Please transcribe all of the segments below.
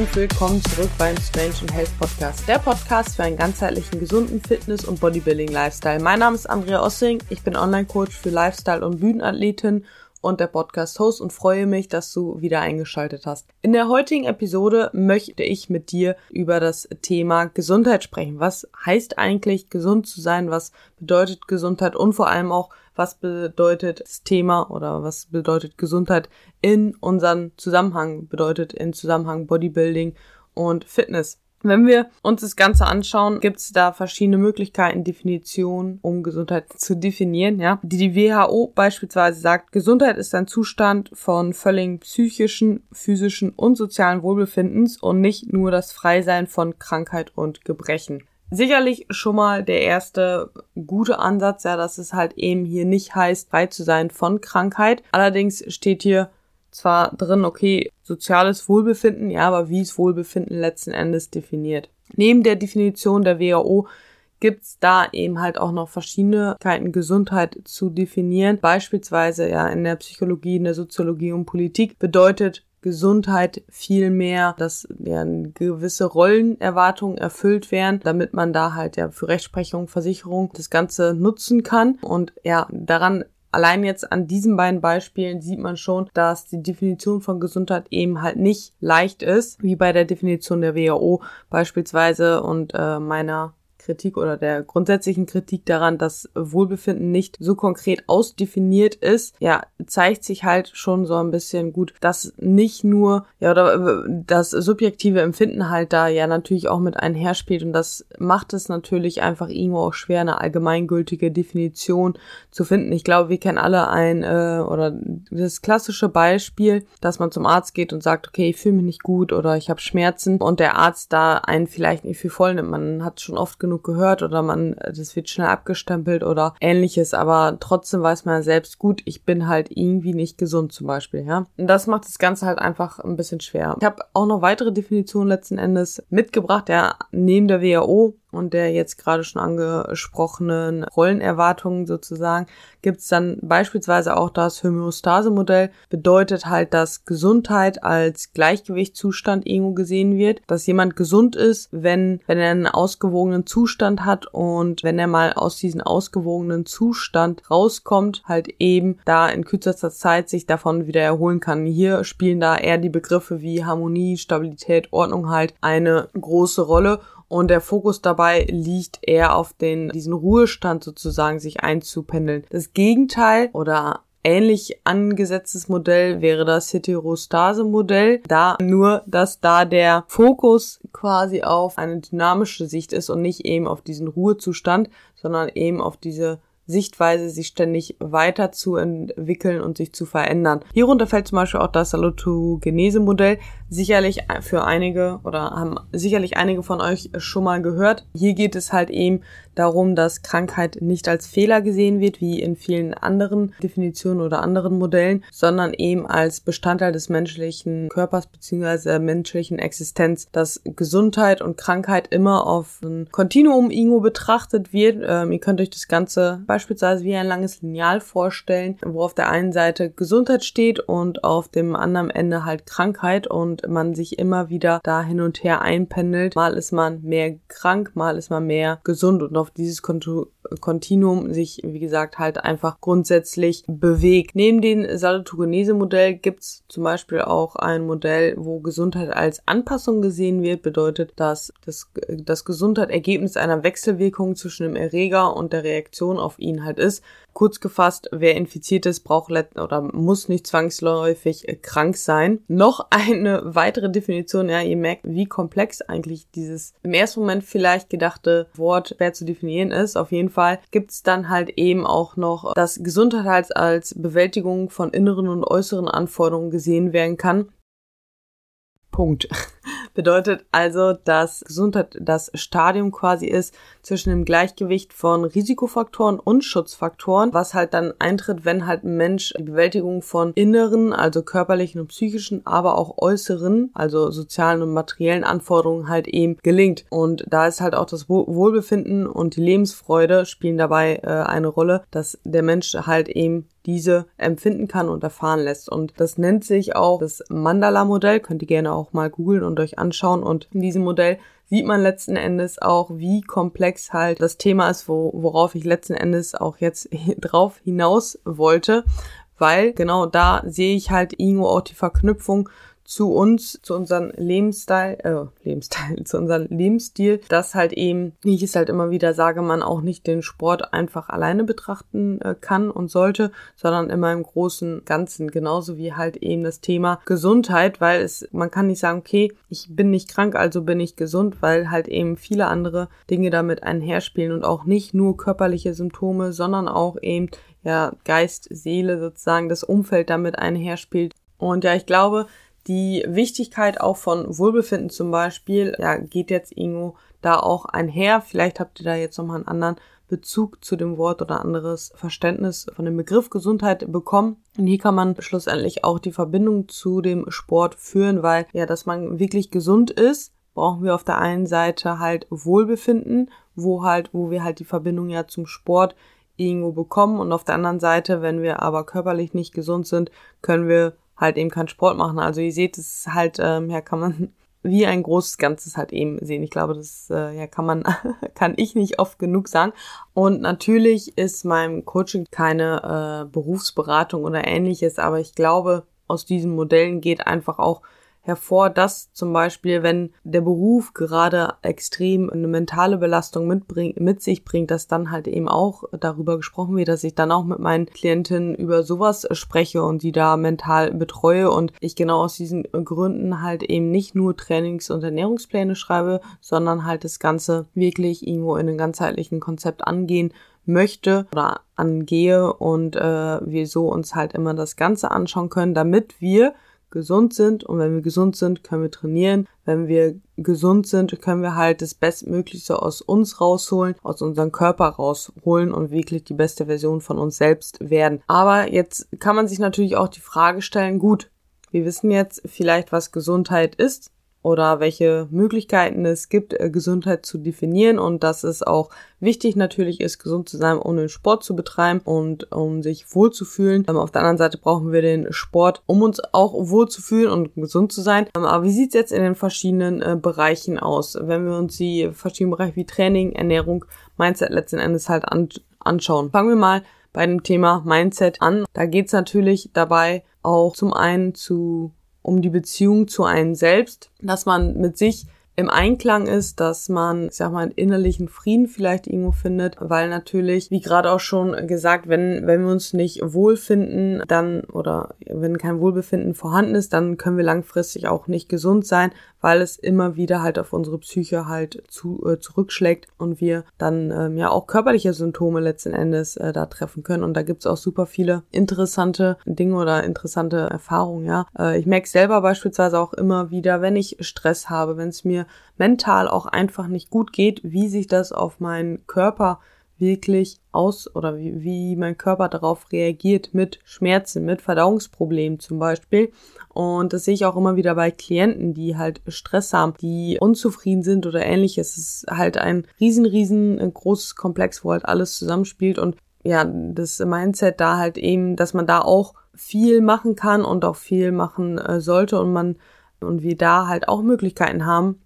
und willkommen zurück beim Strange and Health Podcast. Der Podcast für einen ganzheitlichen, gesunden Fitness- und Bodybuilding-Lifestyle. Mein Name ist Andrea Ossing, ich bin Online-Coach für Lifestyle- und Bühnenathletin und der Podcast-Host und freue mich, dass du wieder eingeschaltet hast. In der heutigen Episode möchte ich mit dir über das Thema Gesundheit sprechen. Was heißt eigentlich gesund zu sein? Was bedeutet Gesundheit? Und vor allem auch, was bedeutet das Thema oder was bedeutet Gesundheit in unserem Zusammenhang, bedeutet in Zusammenhang Bodybuilding und Fitness. Wenn wir uns das Ganze anschauen, gibt es da verschiedene Möglichkeiten, Definitionen, um Gesundheit zu definieren. Ja, die WHO beispielsweise sagt, Gesundheit ist ein Zustand von völligem psychischen, physischen und sozialen Wohlbefindens und nicht nur das Freisein von Krankheit und Gebrechen. Sicherlich schon mal der erste gute Ansatz, ja, dass es halt eben hier nicht heißt, frei zu sein von Krankheit. Allerdings steht hier zwar drin, okay, soziales Wohlbefinden, ja, aber wie ist Wohlbefinden letzten Endes definiert? Neben der Definition der WHO gibt's da eben halt auch noch verschiedene Möglichkeiten, Gesundheit zu definieren. Beispielsweise ja in der Psychologie, in der Soziologie und Politik bedeutet Gesundheit viel mehr, dass ja gewisse Rollenerwartungen erfüllt werden, damit man da halt ja für Rechtsprechung, Versicherung das Ganze nutzen kann. Und ja, daran Allein jetzt an diesen beiden Beispielen sieht man schon, dass die Definition von Gesundheit eben halt nicht leicht ist, wie bei der Definition der WHO beispielsweise und äh, meiner Kritik oder der grundsätzlichen Kritik daran, dass Wohlbefinden nicht so konkret ausdefiniert ist, ja, zeigt sich halt schon so ein bisschen gut, dass nicht nur, ja, oder äh, das subjektive Empfinden halt da ja natürlich auch mit einherspielt und das macht es natürlich einfach irgendwo auch schwer, eine allgemeingültige Definition zu finden. Ich glaube, wir kennen alle ein, äh, oder das klassische Beispiel, dass man zum Arzt geht und sagt, okay, ich fühle mich nicht gut oder ich habe Schmerzen und der Arzt da einen vielleicht nicht für voll nimmt. Man hat schon oft genug gehört oder man, das wird schnell abgestempelt oder ähnliches, aber trotzdem weiß man selbst gut, ich bin halt irgendwie nicht gesund zum Beispiel, ja. Und das macht das Ganze halt einfach ein bisschen schwer. Ich habe auch noch weitere Definitionen letzten Endes mitgebracht, ja, neben der WHO und der jetzt gerade schon angesprochenen Rollenerwartungen sozusagen, gibt es dann beispielsweise auch das Homöostase-Modell. Bedeutet halt, dass Gesundheit als Gleichgewichtszustand irgendwo gesehen wird, dass jemand gesund ist, wenn, wenn er einen ausgewogenen Zustand hat und wenn er mal aus diesem ausgewogenen Zustand rauskommt, halt eben da in kürzester Zeit sich davon wieder erholen kann. Hier spielen da eher die Begriffe wie Harmonie, Stabilität, Ordnung halt eine große Rolle und der Fokus dabei liegt eher auf den, diesen Ruhestand sozusagen sich einzupendeln. Das Gegenteil oder ähnlich angesetztes Modell wäre das Heterostase-Modell. Da nur, dass da der Fokus quasi auf eine dynamische Sicht ist und nicht eben auf diesen Ruhezustand, sondern eben auf diese Sichtweise, sich ständig weiterzuentwickeln und sich zu verändern. Hierunter fällt zum Beispiel auch das Salutogenese-Modell. Sicherlich für einige oder haben sicherlich einige von euch schon mal gehört. Hier geht es halt eben darum, dass Krankheit nicht als Fehler gesehen wird, wie in vielen anderen Definitionen oder anderen Modellen, sondern eben als Bestandteil des menschlichen Körpers bzw. menschlichen Existenz, dass Gesundheit und Krankheit immer auf ein Kontinuum irgendwo betrachtet wird. Ähm, ihr könnt euch das Ganze beispielsweise wie ein langes Lineal vorstellen, wo auf der einen Seite Gesundheit steht und auf dem anderen Ende halt Krankheit und man sich immer wieder da hin und her einpendelt. Mal ist man mehr krank, mal ist man mehr gesund und auf dieses Kontinuum sich, wie gesagt, halt einfach grundsätzlich bewegt. Neben dem Salutogenese-Modell gibt's zum Beispiel auch ein Modell, wo Gesundheit als Anpassung gesehen wird, bedeutet, dass das, das Gesundheit Ergebnis einer Wechselwirkung zwischen dem Erreger und der Reaktion auf ihn halt ist. Kurz gefasst, wer infiziert ist, braucht oder muss nicht zwangsläufig krank sein. Noch eine weitere Definition, ja, ihr merkt, wie komplex eigentlich dieses im ersten Moment vielleicht gedachte Wort schwer zu definieren ist. Auf jeden Fall gibt's dann halt eben auch noch, dass Gesundheit als Bewältigung von inneren und äußeren Anforderungen gesehen werden kann. Punkt. Bedeutet also, dass Gesundheit das Stadium quasi ist zwischen dem Gleichgewicht von Risikofaktoren und Schutzfaktoren, was halt dann eintritt, wenn halt ein Mensch die Bewältigung von inneren, also körperlichen und psychischen, aber auch äußeren, also sozialen und materiellen Anforderungen halt eben gelingt. Und da ist halt auch das Wohlbefinden und die Lebensfreude spielen dabei äh, eine Rolle, dass der Mensch halt eben diese empfinden kann und erfahren lässt. Und das nennt sich auch das Mandala-Modell. Könnt ihr gerne auch mal googeln und euch anschauen. Und in diesem Modell sieht man letzten Endes auch, wie komplex halt das Thema ist, wo, worauf ich letzten Endes auch jetzt drauf hinaus wollte. Weil genau da sehe ich halt irgendwo auch die Verknüpfung zu uns, zu unserem Lebensstil, äh, Lebensstil, zu unserem Lebensstil, dass halt eben, wie ich es halt immer wieder sage, man auch nicht den Sport einfach alleine betrachten äh, kann und sollte, sondern immer im großen Ganzen, genauso wie halt eben das Thema Gesundheit, weil es, man kann nicht sagen, okay, ich bin nicht krank, also bin ich gesund, weil halt eben viele andere Dinge damit einherspielen und auch nicht nur körperliche Symptome, sondern auch eben ja, Geist, Seele sozusagen, das Umfeld damit einherspielt. Und ja, ich glaube, die Wichtigkeit auch von Wohlbefinden zum Beispiel, ja, geht jetzt irgendwo da auch einher. Vielleicht habt ihr da jetzt nochmal einen anderen Bezug zu dem Wort oder anderes Verständnis von dem Begriff Gesundheit bekommen. Und hier kann man schlussendlich auch die Verbindung zu dem Sport führen, weil ja, dass man wirklich gesund ist, brauchen wir auf der einen Seite halt Wohlbefinden, wo halt, wo wir halt die Verbindung ja zum Sport irgendwo bekommen und auf der anderen Seite, wenn wir aber körperlich nicht gesund sind, können wir halt eben keinen Sport machen. Also ihr seht, es halt, ähm, ja, kann man wie ein großes Ganzes halt eben sehen. Ich glaube, das äh, ja kann man, kann ich nicht oft genug sagen. Und natürlich ist mein Coaching keine äh, Berufsberatung oder ähnliches, aber ich glaube, aus diesen Modellen geht einfach auch hervor, dass zum Beispiel, wenn der Beruf gerade extrem eine mentale Belastung mitbring, mit sich bringt, dass dann halt eben auch darüber gesprochen wird, dass ich dann auch mit meinen Klientinnen über sowas spreche und die da mental betreue und ich genau aus diesen Gründen halt eben nicht nur Trainings- und Ernährungspläne schreibe, sondern halt das Ganze wirklich irgendwo in einem ganzheitlichen Konzept angehen möchte oder angehe und äh, wir so uns halt immer das Ganze anschauen können, damit wir gesund sind und wenn wir gesund sind, können wir trainieren. Wenn wir gesund sind, können wir halt das Bestmöglichste aus uns rausholen, aus unserem Körper rausholen und wirklich die beste Version von uns selbst werden. Aber jetzt kann man sich natürlich auch die Frage stellen, gut, wir wissen jetzt vielleicht, was Gesundheit ist oder welche Möglichkeiten es gibt, äh, Gesundheit zu definieren und dass es auch wichtig natürlich ist, gesund zu sein, ohne Sport zu betreiben und um sich wohlzufühlen. Ähm, auf der anderen Seite brauchen wir den Sport, um uns auch wohlzufühlen und gesund zu sein. Ähm, aber wie sieht's jetzt in den verschiedenen äh, Bereichen aus, wenn wir uns die verschiedenen Bereiche wie Training, Ernährung, Mindset letzten Endes halt an anschauen? Fangen wir mal bei dem Thema Mindset an. Da geht's natürlich dabei auch zum einen zu um die Beziehung zu einem selbst, dass man mit sich im Einklang ist, dass man, ich sag mal, einen innerlichen Frieden vielleicht irgendwo findet, weil natürlich, wie gerade auch schon gesagt, wenn, wenn wir uns nicht wohlfinden, dann, oder wenn kein Wohlbefinden vorhanden ist, dann können wir langfristig auch nicht gesund sein, weil es immer wieder halt auf unsere Psyche halt zu, äh, zurückschlägt und wir dann ähm, ja auch körperliche Symptome letzten Endes äh, da treffen können. Und da gibt's auch super viele interessante Dinge oder interessante Erfahrungen, ja. Äh, ich merke selber beispielsweise auch immer wieder, wenn ich Stress habe, wenn es mir mental auch einfach nicht gut geht, wie sich das auf meinen Körper wirklich aus oder wie, wie mein Körper darauf reagiert mit Schmerzen, mit Verdauungsproblemen zum Beispiel. Und das sehe ich auch immer wieder bei Klienten, die halt Stress haben, die unzufrieden sind oder ähnliches. Es ist halt ein riesen, riesen großes Komplex, wo halt alles zusammenspielt und ja, das Mindset da halt eben, dass man da auch viel machen kann und auch viel machen äh, sollte und man und wir da halt auch Möglichkeiten haben,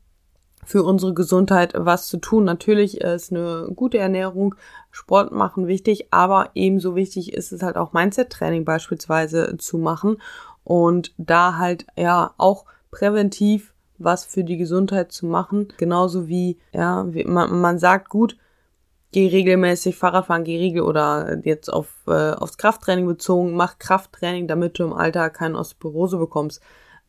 für unsere Gesundheit was zu tun. Natürlich ist eine gute Ernährung, Sport machen wichtig, aber ebenso wichtig ist es halt auch Mindset-Training beispielsweise zu machen und da halt ja auch präventiv was für die Gesundheit zu machen. Genauso wie, ja, wie man, man sagt, gut, geh regelmäßig Fahrradfahren, geh regel oder jetzt auf, äh, aufs Krafttraining bezogen, mach Krafttraining, damit du im Alter keine Osteoporose bekommst.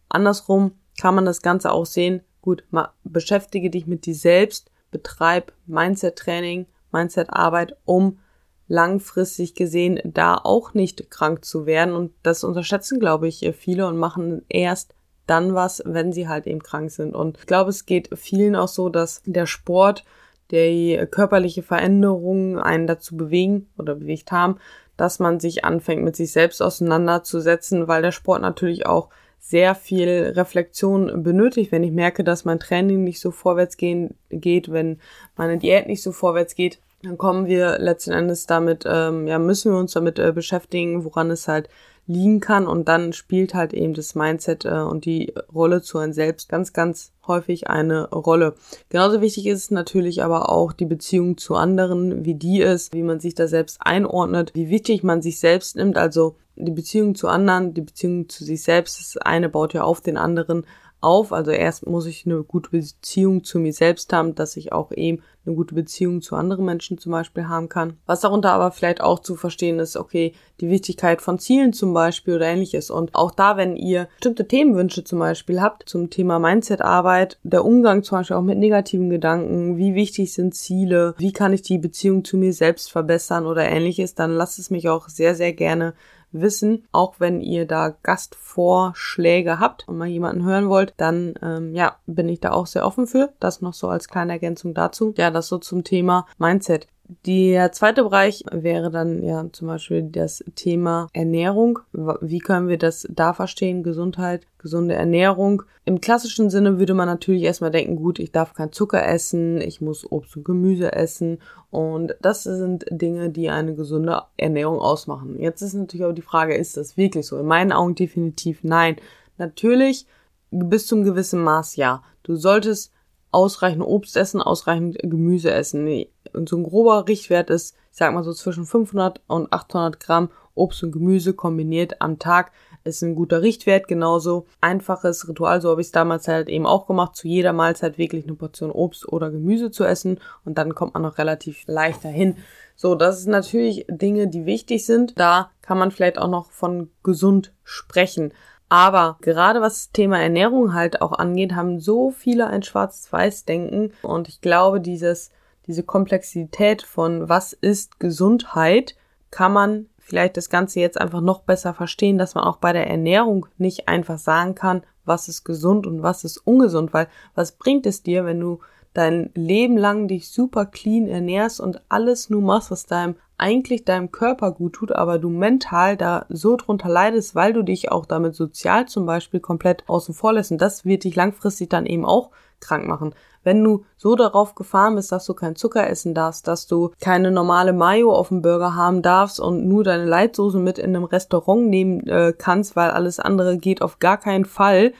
Andersrum kann man das Ganze auch sehen, gut, mal beschäftige dich mit dir selbst, betreib Mindset-Training, Mindset-Arbeit, um langfristig gesehen da auch nicht krank zu werden. Und das unterschätzen, glaube ich, viele und machen erst dann was, wenn sie halt eben krank sind. Und ich glaube, es geht vielen auch so, dass der Sport, die körperliche Veränderungen einen dazu bewegen oder bewegt haben, dass man sich anfängt, mit sich selbst auseinanderzusetzen, weil der Sport natürlich auch sehr viel Reflexion benötigt, wenn ich merke, dass mein Training nicht so vorwärts gehen, geht, wenn meine Diät nicht so vorwärts geht, dann kommen wir letzten Endes damit, ähm, ja, müssen wir uns damit äh, beschäftigen, woran es halt liegen kann und dann spielt halt eben das Mindset äh, und die Rolle zu einem selbst ganz, ganz häufig eine Rolle. Genauso wichtig ist natürlich aber auch die Beziehung zu anderen, wie die ist, wie man sich da selbst einordnet, wie wichtig man sich selbst nimmt, also die Beziehung zu anderen, die Beziehung zu sich selbst, das eine baut ja auf den anderen auf. Also erst muss ich eine gute Beziehung zu mir selbst haben, dass ich auch eben eine gute Beziehung zu anderen Menschen zum Beispiel haben kann. Was darunter aber vielleicht auch zu verstehen ist, okay, die Wichtigkeit von Zielen zum Beispiel oder ähnliches. Und auch da, wenn ihr bestimmte Themenwünsche zum Beispiel habt zum Thema Mindset-Arbeit, der Umgang zum Beispiel auch mit negativen Gedanken, wie wichtig sind Ziele, wie kann ich die Beziehung zu mir selbst verbessern oder ähnliches, dann lasst es mich auch sehr, sehr gerne wissen. Auch wenn ihr da Gastvorschläge habt und mal jemanden hören wollt, dann ähm, ja, bin ich da auch sehr offen für. Das noch so als kleine Ergänzung dazu. Ja, das so zum Thema Mindset. Der zweite Bereich wäre dann ja zum Beispiel das Thema Ernährung. Wie können wir das da verstehen? Gesundheit, gesunde Ernährung. Im klassischen Sinne würde man natürlich erstmal denken, gut, ich darf kein Zucker essen, ich muss Obst und Gemüse essen. Und das sind Dinge, die eine gesunde Ernährung ausmachen. Jetzt ist natürlich aber die Frage, ist das wirklich so? In meinen Augen definitiv nein. Natürlich bis zum gewissen Maß ja. Du solltest ausreichend Obst essen, ausreichend Gemüse essen. Und so ein grober Richtwert ist, ich sag mal so zwischen 500 und 800 Gramm Obst und Gemüse kombiniert am Tag ist ein guter Richtwert. Genauso einfaches Ritual, so habe ich es damals halt eben auch gemacht, zu jeder Mahlzeit wirklich eine Portion Obst oder Gemüse zu essen und dann kommt man noch relativ leicht dahin. So, das ist natürlich Dinge, die wichtig sind. Da kann man vielleicht auch noch von gesund sprechen. Aber gerade was das Thema Ernährung halt auch angeht, haben so viele ein Schwarz-Weiß-Denken. Und ich glaube, dieses, diese Komplexität von was ist Gesundheit, kann man vielleicht das Ganze jetzt einfach noch besser verstehen, dass man auch bei der Ernährung nicht einfach sagen kann, was ist gesund und was ist ungesund, weil was bringt es dir, wenn du dein Leben lang dich super clean ernährst und alles nur machst, was deinem eigentlich deinem Körper gut tut, aber du mental da so drunter leidest, weil du dich auch damit sozial zum Beispiel komplett außen vor lässt und das wird dich langfristig dann eben auch krank machen. Wenn du so darauf gefahren bist, dass du kein Zucker essen darfst, dass du keine normale Mayo auf dem Burger haben darfst und nur deine Leitsoße mit in einem Restaurant nehmen äh, kannst, weil alles andere geht auf gar keinen Fall,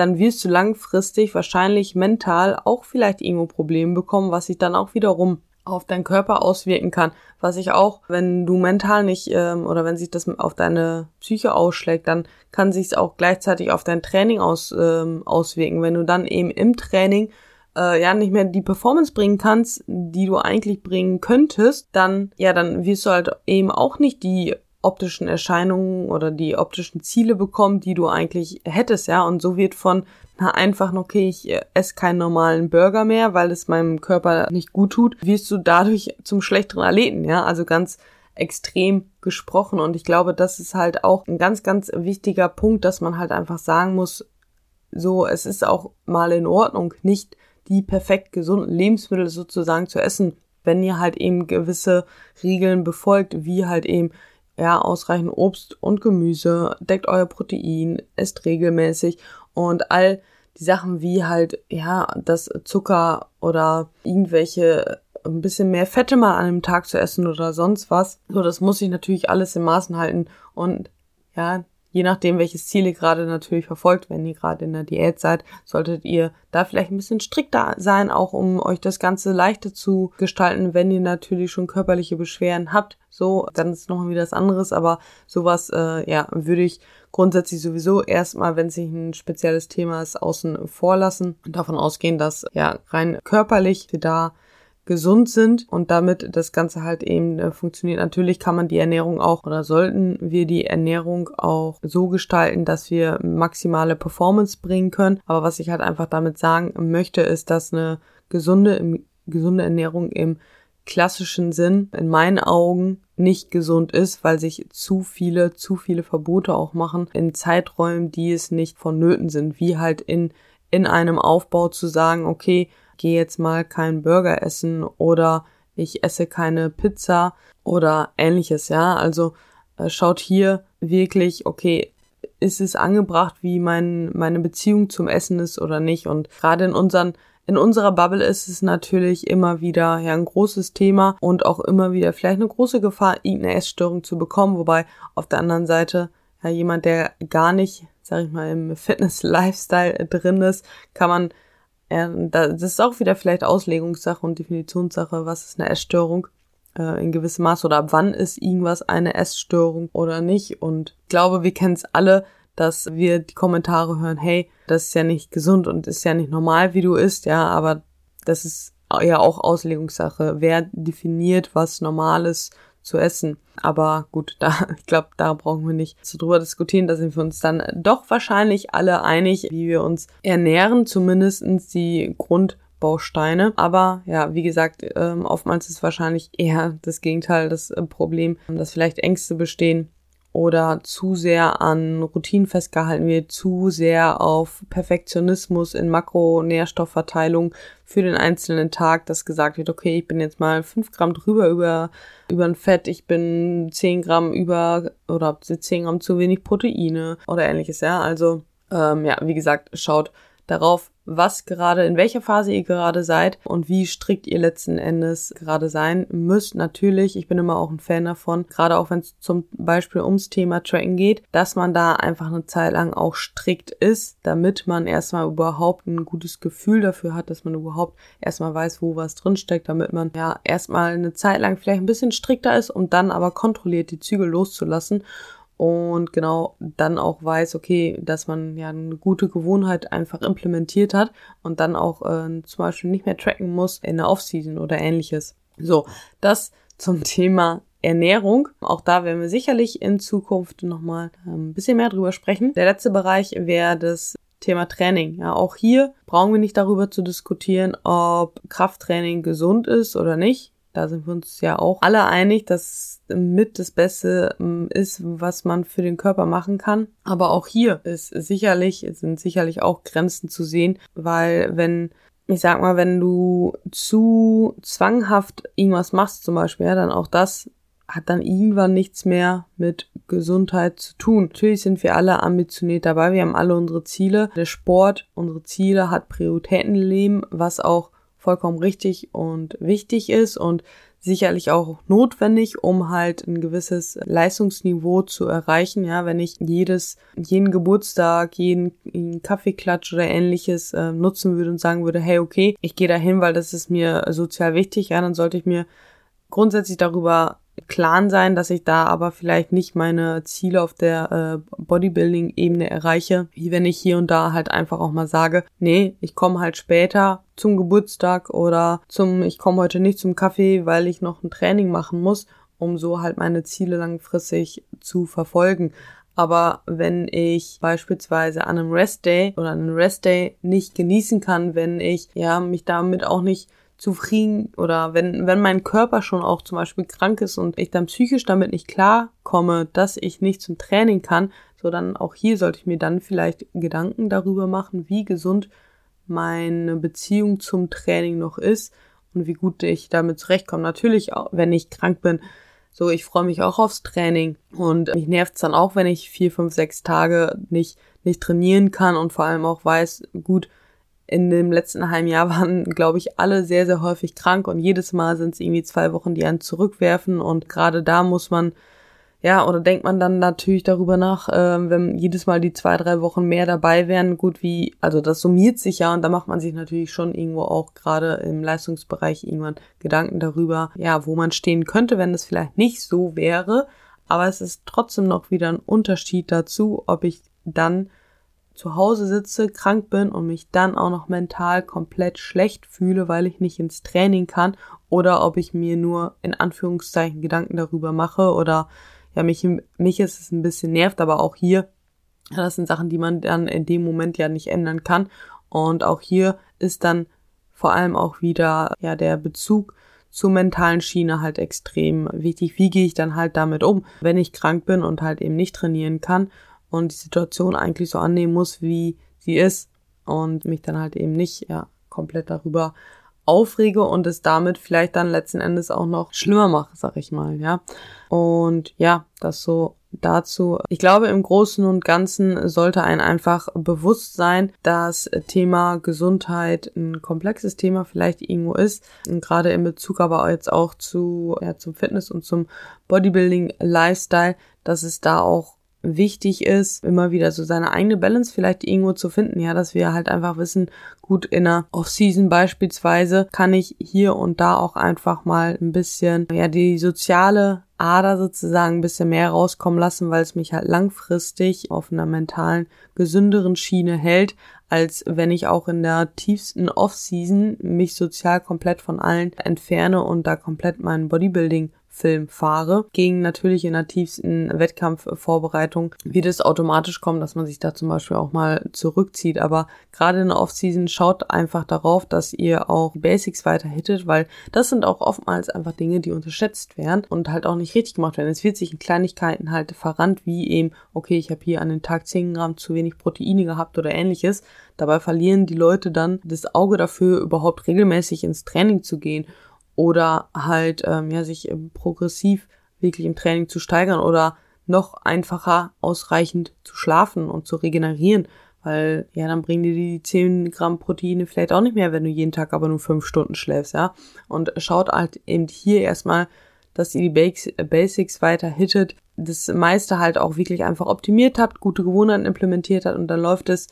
dann wirst du langfristig wahrscheinlich mental auch vielleicht irgendwo Probleme bekommen, was sich dann auch wiederum auf deinen Körper auswirken kann. Was sich auch, wenn du mental nicht ähm, oder wenn sich das auf deine Psyche ausschlägt, dann kann sich es auch gleichzeitig auf dein Training aus, ähm, auswirken. Wenn du dann eben im Training äh, ja nicht mehr die Performance bringen kannst, die du eigentlich bringen könntest, dann ja, dann wirst du halt eben auch nicht die optischen Erscheinungen oder die optischen Ziele bekommen, die du eigentlich hättest, ja. Und so wird von na, einfach, okay, ich esse keinen normalen Burger mehr, weil es meinem Körper nicht gut tut, wirst du dadurch zum schlechteren Athleten, ja. Also ganz extrem gesprochen. Und ich glaube, das ist halt auch ein ganz, ganz wichtiger Punkt, dass man halt einfach sagen muss, so, es ist auch mal in Ordnung, nicht die perfekt gesunden Lebensmittel sozusagen zu essen, wenn ihr halt eben gewisse Regeln befolgt, wie halt eben ja, ausreichend Obst und Gemüse, deckt euer Protein, esst regelmäßig und all die Sachen wie halt, ja, das Zucker oder irgendwelche ein bisschen mehr Fette mal an einem Tag zu essen oder sonst was. So, das muss ich natürlich alles in Maßen halten und ja, je nachdem, welches Ziel ihr gerade natürlich verfolgt, wenn ihr gerade in der Diät seid, solltet ihr da vielleicht ein bisschen strikter sein, auch um euch das Ganze leichter zu gestalten, wenn ihr natürlich schon körperliche Beschwerden habt. So, dann ist noch wieder was anderes, aber sowas, äh, ja, würde ich grundsätzlich sowieso erstmal, wenn es nicht ein spezielles Thema ist, außen vor lassen und davon ausgehen, dass ja rein körperlich da gesund sind und damit das Ganze halt eben äh, funktioniert. Natürlich kann man die Ernährung auch oder sollten wir die Ernährung auch so gestalten, dass wir maximale Performance bringen können. Aber was ich halt einfach damit sagen möchte, ist, dass eine gesunde, gesunde Ernährung im klassischen Sinn in meinen Augen nicht gesund ist, weil sich zu viele, zu viele Verbote auch machen in Zeiträumen, die es nicht vonnöten sind, wie halt in, in einem Aufbau zu sagen, okay, gehe jetzt mal keinen Burger essen oder ich esse keine Pizza oder ähnliches, ja. Also äh, schaut hier wirklich, okay, ist es angebracht, wie mein, meine Beziehung zum Essen ist oder nicht. Und gerade in unseren in unserer Bubble ist es natürlich immer wieder ja ein großes Thema und auch immer wieder vielleicht eine große Gefahr, irgendeine Essstörung zu bekommen, wobei auf der anderen Seite ja jemand, der gar nicht, sag ich mal, im Fitness-Lifestyle drin ist, kann man das ist auch wieder vielleicht Auslegungssache und Definitionssache, was ist eine Essstörung äh, in gewissem Maß oder ab wann ist irgendwas eine Essstörung oder nicht. Und ich glaube, wir kennen es alle, dass wir die Kommentare hören, hey, das ist ja nicht gesund und ist ja nicht normal, wie du isst, ja, aber das ist ja auch Auslegungssache. Wer definiert, was normal ist zu essen? Aber gut, da, ich glaube, da brauchen wir nicht zu drüber diskutieren. Da sind wir uns dann doch wahrscheinlich alle einig, wie wir uns ernähren, zumindestens die Grundbausteine. Aber ja, wie gesagt, ähm, oftmals ist wahrscheinlich eher das Gegenteil das Problem, dass vielleicht Ängste bestehen oder zu sehr an Routinen festgehalten wird, zu sehr auf Perfektionismus in Makronährstoffverteilung für den einzelnen Tag, dass gesagt wird, okay, ich bin jetzt mal fünf Gramm drüber über, über ein Fett, ich bin zehn Gramm über oder zehn Gramm zu wenig Proteine oder ähnliches, ja. Also, ähm, ja, wie gesagt, schaut darauf, was gerade, in welcher Phase ihr gerade seid und wie strikt ihr letzten Endes gerade sein müsst. Natürlich, ich bin immer auch ein Fan davon, gerade auch wenn es zum Beispiel ums Thema Tracken geht, dass man da einfach eine Zeit lang auch strikt ist, damit man erstmal überhaupt ein gutes Gefühl dafür hat, dass man überhaupt erstmal weiß, wo was drinsteckt, damit man ja erstmal eine Zeit lang vielleicht ein bisschen strikter ist, um dann aber kontrolliert die Zügel loszulassen und genau dann auch weiß, okay, dass man ja eine gute Gewohnheit einfach implementiert hat und dann auch äh, zum Beispiel nicht mehr tracken muss in der Offseason oder ähnliches. So, das zum Thema Ernährung. Auch da werden wir sicherlich in Zukunft nochmal ähm, ein bisschen mehr drüber sprechen. Der letzte Bereich wäre das Thema Training. Ja, auch hier brauchen wir nicht darüber zu diskutieren, ob Krafttraining gesund ist oder nicht. Da sind wir uns ja auch alle einig, dass mit das Beste ähm, ist, was man für den Körper machen kann. Aber auch hier ist sicherlich, sind sicherlich auch Grenzen zu sehen, weil wenn ich sag mal, wenn du zu zwanghaft irgendwas machst, zum Beispiel, ja, dann auch das hat dann irgendwann nichts mehr mit Gesundheit zu tun. Natürlich sind wir alle ambitioniert dabei, wir haben alle unsere Ziele. Der Sport, unsere Ziele hat Prioritäten im Leben, was auch vollkommen richtig und wichtig ist und sicherlich auch notwendig, um halt ein gewisses Leistungsniveau zu erreichen. Ja, wenn ich jedes, jeden Geburtstag, jeden, jeden Kaffeeklatsch oder ähnliches äh, nutzen würde und sagen würde, hey, okay, ich gehe dahin, weil das ist mir sozial wichtig, ja, dann sollte ich mir grundsätzlich darüber Clan sein, dass ich da aber vielleicht nicht meine Ziele auf der äh, Bodybuilding-Ebene erreiche, wie wenn ich hier und da halt einfach auch mal sage, nee, ich komme halt später zum Geburtstag oder zum, ich komme heute nicht zum Kaffee, weil ich noch ein Training machen muss, um so halt meine Ziele langfristig zu verfolgen. Aber wenn ich beispielsweise an einem Rest Day oder an einem Rest Day nicht genießen kann, wenn ich ja mich damit auch nicht zufrieden oder wenn, wenn mein Körper schon auch zum Beispiel krank ist und ich dann psychisch damit nicht klarkomme, dass ich nicht zum Training kann, so dann auch hier sollte ich mir dann vielleicht Gedanken darüber machen, wie gesund meine Beziehung zum Training noch ist und wie gut ich damit zurechtkomme. Natürlich, auch, wenn ich krank bin, so ich freue mich auch aufs Training und mich nervt's dann auch, wenn ich vier, fünf, sechs Tage nicht nicht trainieren kann und vor allem auch weiß, gut, in dem letzten halben Jahr waren, glaube ich, alle sehr, sehr häufig krank und jedes Mal sind es irgendwie zwei Wochen, die einen zurückwerfen und gerade da muss man, ja, oder denkt man dann natürlich darüber nach, äh, wenn jedes Mal die zwei, drei Wochen mehr dabei wären, gut wie, also das summiert sich ja und da macht man sich natürlich schon irgendwo auch gerade im Leistungsbereich irgendwann Gedanken darüber, ja, wo man stehen könnte, wenn es vielleicht nicht so wäre, aber es ist trotzdem noch wieder ein Unterschied dazu, ob ich dann zu Hause sitze, krank bin und mich dann auch noch mental komplett schlecht fühle, weil ich nicht ins Training kann oder ob ich mir nur in Anführungszeichen Gedanken darüber mache oder ja, mich, mich ist es ein bisschen nervt, aber auch hier, das sind Sachen, die man dann in dem Moment ja nicht ändern kann und auch hier ist dann vor allem auch wieder ja der Bezug zur mentalen Schiene halt extrem wichtig. Wie gehe ich dann halt damit um, wenn ich krank bin und halt eben nicht trainieren kann und die Situation eigentlich so annehmen muss, wie sie ist und mich dann halt eben nicht ja komplett darüber aufrege und es damit vielleicht dann letzten Endes auch noch schlimmer mache, sag ich mal, ja. Und ja, das so dazu. Ich glaube, im Großen und Ganzen sollte ein einfach bewusst sein, dass Thema Gesundheit ein komplexes Thema vielleicht irgendwo ist. Und gerade in Bezug aber jetzt auch zu, ja, zum Fitness und zum Bodybuilding Lifestyle, dass es da auch wichtig ist, immer wieder so seine eigene Balance vielleicht irgendwo zu finden, ja, dass wir halt einfach wissen, gut in der Off-Season beispielsweise kann ich hier und da auch einfach mal ein bisschen, ja, die soziale Ader sozusagen ein bisschen mehr rauskommen lassen, weil es mich halt langfristig auf einer mentalen, gesünderen Schiene hält, als wenn ich auch in der tiefsten Off-Season mich sozial komplett von allen entferne und da komplett meinen Bodybuilding Film fahre. Gegen natürlich in der tiefsten Wettkampfvorbereitung wird es automatisch kommen, dass man sich da zum Beispiel auch mal zurückzieht. Aber gerade in der Offseason schaut einfach darauf, dass ihr auch Basics weiter hittet, weil das sind auch oftmals einfach Dinge, die unterschätzt werden und halt auch nicht richtig gemacht werden. Es wird sich in Kleinigkeiten halt verrannt, wie eben, okay, ich habe hier an den Tag 10 Gramm zu wenig Proteine gehabt oder ähnliches. Dabei verlieren die Leute dann das Auge dafür, überhaupt regelmäßig ins Training zu gehen oder halt ähm, ja sich progressiv wirklich im Training zu steigern oder noch einfacher ausreichend zu schlafen und zu regenerieren, weil ja dann bringen dir die 10 Gramm Proteine vielleicht auch nicht mehr, wenn du jeden Tag aber nur 5 Stunden schläfst, ja. Und schaut halt eben hier erstmal, dass ihr die Basics weiter hittet, das meiste halt auch wirklich einfach optimiert habt, gute Gewohnheiten implementiert habt und dann läuft es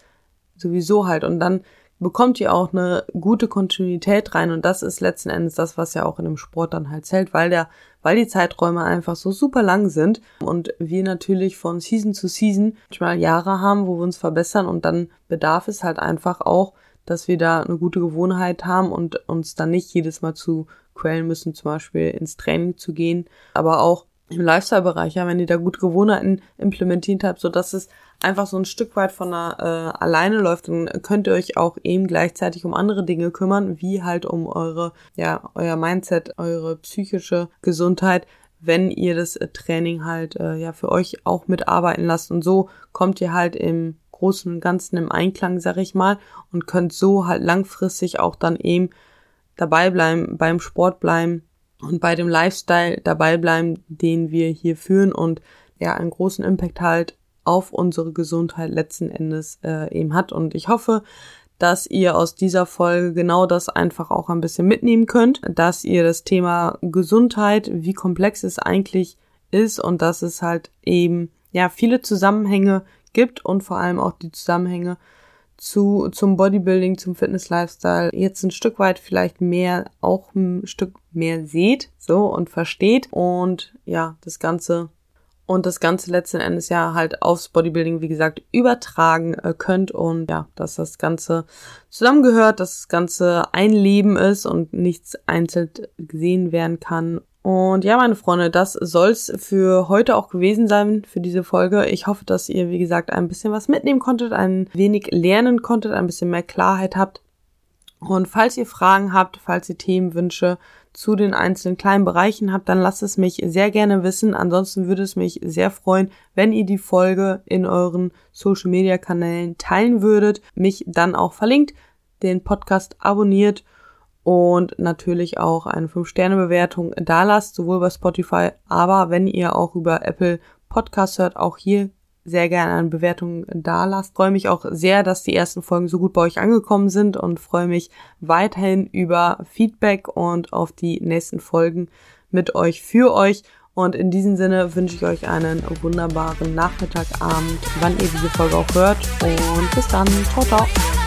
sowieso halt und dann bekommt ihr auch eine gute Kontinuität rein und das ist letzten Endes das, was ja auch in dem Sport dann halt zählt, weil der, weil die Zeiträume einfach so super lang sind und wir natürlich von Season zu Season manchmal Jahre haben, wo wir uns verbessern und dann bedarf es halt einfach auch, dass wir da eine gute Gewohnheit haben und uns dann nicht jedes Mal zu quälen müssen, zum Beispiel ins Training zu gehen, aber auch im Lifestyle-Bereich, ja, wenn ihr da gute Gewohnheiten implementiert habt, so dass es einfach so ein Stück weit von der, äh, alleine läuft, dann könnt ihr euch auch eben gleichzeitig um andere Dinge kümmern, wie halt um eure, ja, euer Mindset, eure psychische Gesundheit, wenn ihr das äh, Training halt äh, ja für euch auch mitarbeiten lasst. Und so kommt ihr halt im Großen und Ganzen im Einklang, sag ich mal, und könnt so halt langfristig auch dann eben dabei bleiben, beim Sport bleiben und bei dem Lifestyle dabei bleiben, den wir hier führen und ja einen großen Impact halt auf unsere Gesundheit letzten Endes äh, eben hat. Und ich hoffe, dass ihr aus dieser Folge genau das einfach auch ein bisschen mitnehmen könnt, dass ihr das Thema Gesundheit, wie komplex es eigentlich ist und dass es halt eben ja viele Zusammenhänge gibt und vor allem auch die Zusammenhänge zu, zum Bodybuilding, zum Fitness-Lifestyle jetzt ein Stück weit vielleicht mehr, auch ein Stück mehr seht, so und versteht und ja, das Ganze und das Ganze letzten Endes ja halt aufs Bodybuilding, wie gesagt, übertragen äh, könnt und ja, dass das Ganze zusammengehört, dass das Ganze ein Leben ist und nichts einzeln gesehen werden kann. Und ja, meine Freunde, das soll's für heute auch gewesen sein, für diese Folge. Ich hoffe, dass ihr, wie gesagt, ein bisschen was mitnehmen konntet, ein wenig lernen konntet, ein bisschen mehr Klarheit habt. Und falls ihr Fragen habt, falls ihr Themenwünsche zu den einzelnen kleinen Bereichen habt, dann lasst es mich sehr gerne wissen. Ansonsten würde es mich sehr freuen, wenn ihr die Folge in euren Social Media Kanälen teilen würdet, mich dann auch verlinkt, den Podcast abonniert und natürlich auch eine 5-Sterne-Bewertung da lasst, sowohl bei Spotify, aber wenn ihr auch über Apple Podcast hört, auch hier sehr gerne eine Bewertung da lasst. Freue mich auch sehr, dass die ersten Folgen so gut bei euch angekommen sind und freue mich weiterhin über Feedback und auf die nächsten Folgen mit euch für euch. Und in diesem Sinne wünsche ich euch einen wunderbaren Nachmittag, Abend, wann ihr diese Folge auch hört. Und bis dann. Ciao, ciao.